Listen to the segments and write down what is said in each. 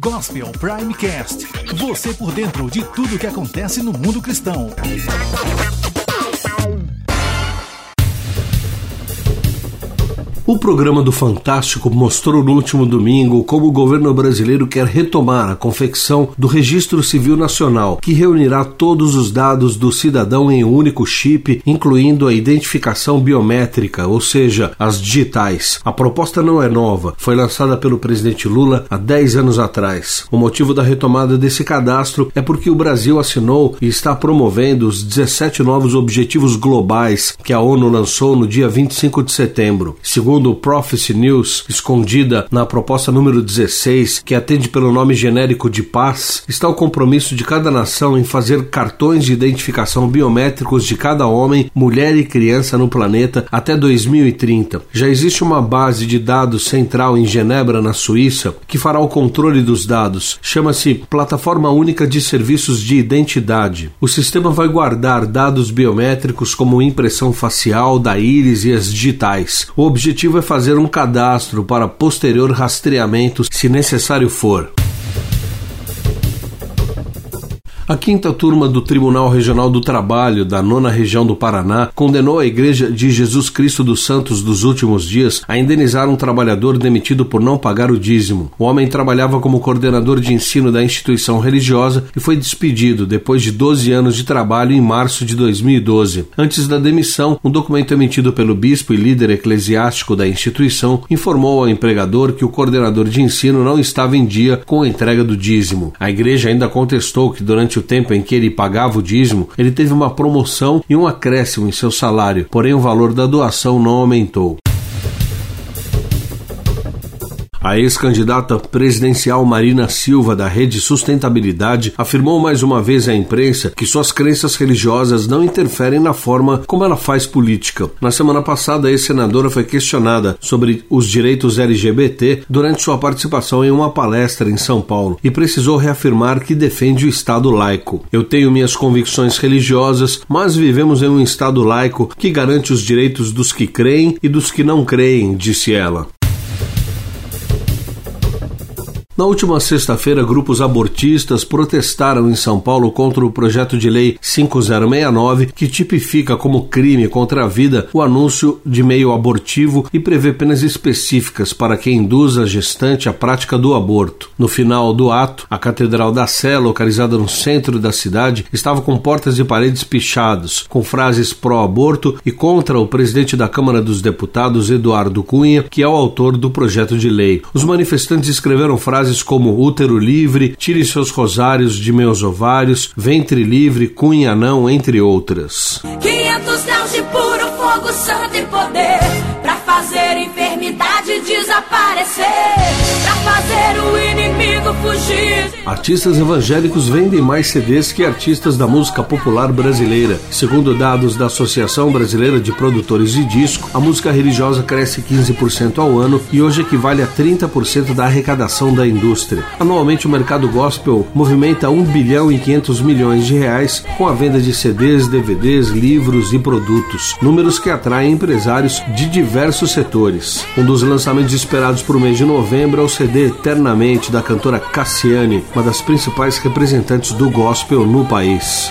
Gospel Primecast. Você por dentro de tudo que acontece no mundo cristão. O programa do Fantástico mostrou no último domingo como o governo brasileiro quer retomar a confecção do Registro Civil Nacional, que reunirá todos os dados do cidadão em um único chip, incluindo a identificação biométrica, ou seja, as digitais. A proposta não é nova, foi lançada pelo presidente Lula há 10 anos atrás. O motivo da retomada desse cadastro é porque o Brasil assinou e está promovendo os 17 novos objetivos globais que a ONU lançou no dia 25 de setembro. Segundo segundo o Prophecy News, escondida na proposta número 16, que atende pelo nome genérico de paz, está o compromisso de cada nação em fazer cartões de identificação biométricos de cada homem, mulher e criança no planeta até 2030. Já existe uma base de dados central em Genebra, na Suíça, que fará o controle dos dados. Chama-se Plataforma Única de Serviços de Identidade. O sistema vai guardar dados biométricos como impressão facial, da íris e as digitais. O objetivo objetivo é fazer um cadastro para posterior rastreamento, se necessário for. A quinta turma do Tribunal Regional do Trabalho da nona região do Paraná condenou a Igreja de Jesus Cristo dos Santos dos Últimos Dias a indenizar um trabalhador demitido por não pagar o dízimo. O homem trabalhava como coordenador de ensino da instituição religiosa e foi despedido depois de 12 anos de trabalho em março de 2012. Antes da demissão, um documento emitido pelo bispo e líder eclesiástico da instituição informou ao empregador que o coordenador de ensino não estava em dia com a entrega do dízimo. A igreja ainda contestou que durante o tempo em que ele pagava o dízimo, ele teve uma promoção e um acréscimo em seu salário, porém o valor da doação não aumentou. A ex-candidata presidencial Marina Silva, da Rede Sustentabilidade, afirmou mais uma vez à imprensa que suas crenças religiosas não interferem na forma como ela faz política. Na semana passada, a ex-senadora foi questionada sobre os direitos LGBT durante sua participação em uma palestra em São Paulo e precisou reafirmar que defende o Estado laico. Eu tenho minhas convicções religiosas, mas vivemos em um Estado laico que garante os direitos dos que creem e dos que não creem, disse ela. Na última sexta-feira, grupos abortistas protestaram em São Paulo contra o projeto de lei 5069, que tipifica como crime contra a vida o anúncio de meio abortivo e prevê penas específicas para quem induz a gestante à prática do aborto. No final do ato, a Catedral da Sé, localizada no centro da cidade, estava com portas e paredes pichados, com frases pró-aborto e contra o presidente da Câmara dos Deputados, Eduardo Cunha, que é o autor do projeto de lei. Os manifestantes escreveram frases frases como útero livre, tire seus rosários de meus ovários, ventre livre, cunha não, entre outras. 500 graus de puro fogo, santo e poder, pra fazer enfermidade desaparecer, pra fazer o inimigo fugir. Artistas evangélicos vendem mais CDs que artistas da música popular brasileira. Segundo dados da Associação Brasileira de Produtores de Disco, a música religiosa cresce 15% ao ano e hoje equivale a 30% da arrecadação da indústria. Anualmente, o mercado gospel movimenta 1 bilhão e 500 milhões de reais com a venda de CDs, DVDs, livros e produtos, números que atraem empresários de diversos setores. Um dos lançamentos esperados para o mês de novembro é o CD Eternamente da cantora Cassiane, uma das principais representantes do gospel no país.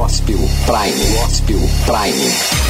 Gospel Prime. Gospel Prime.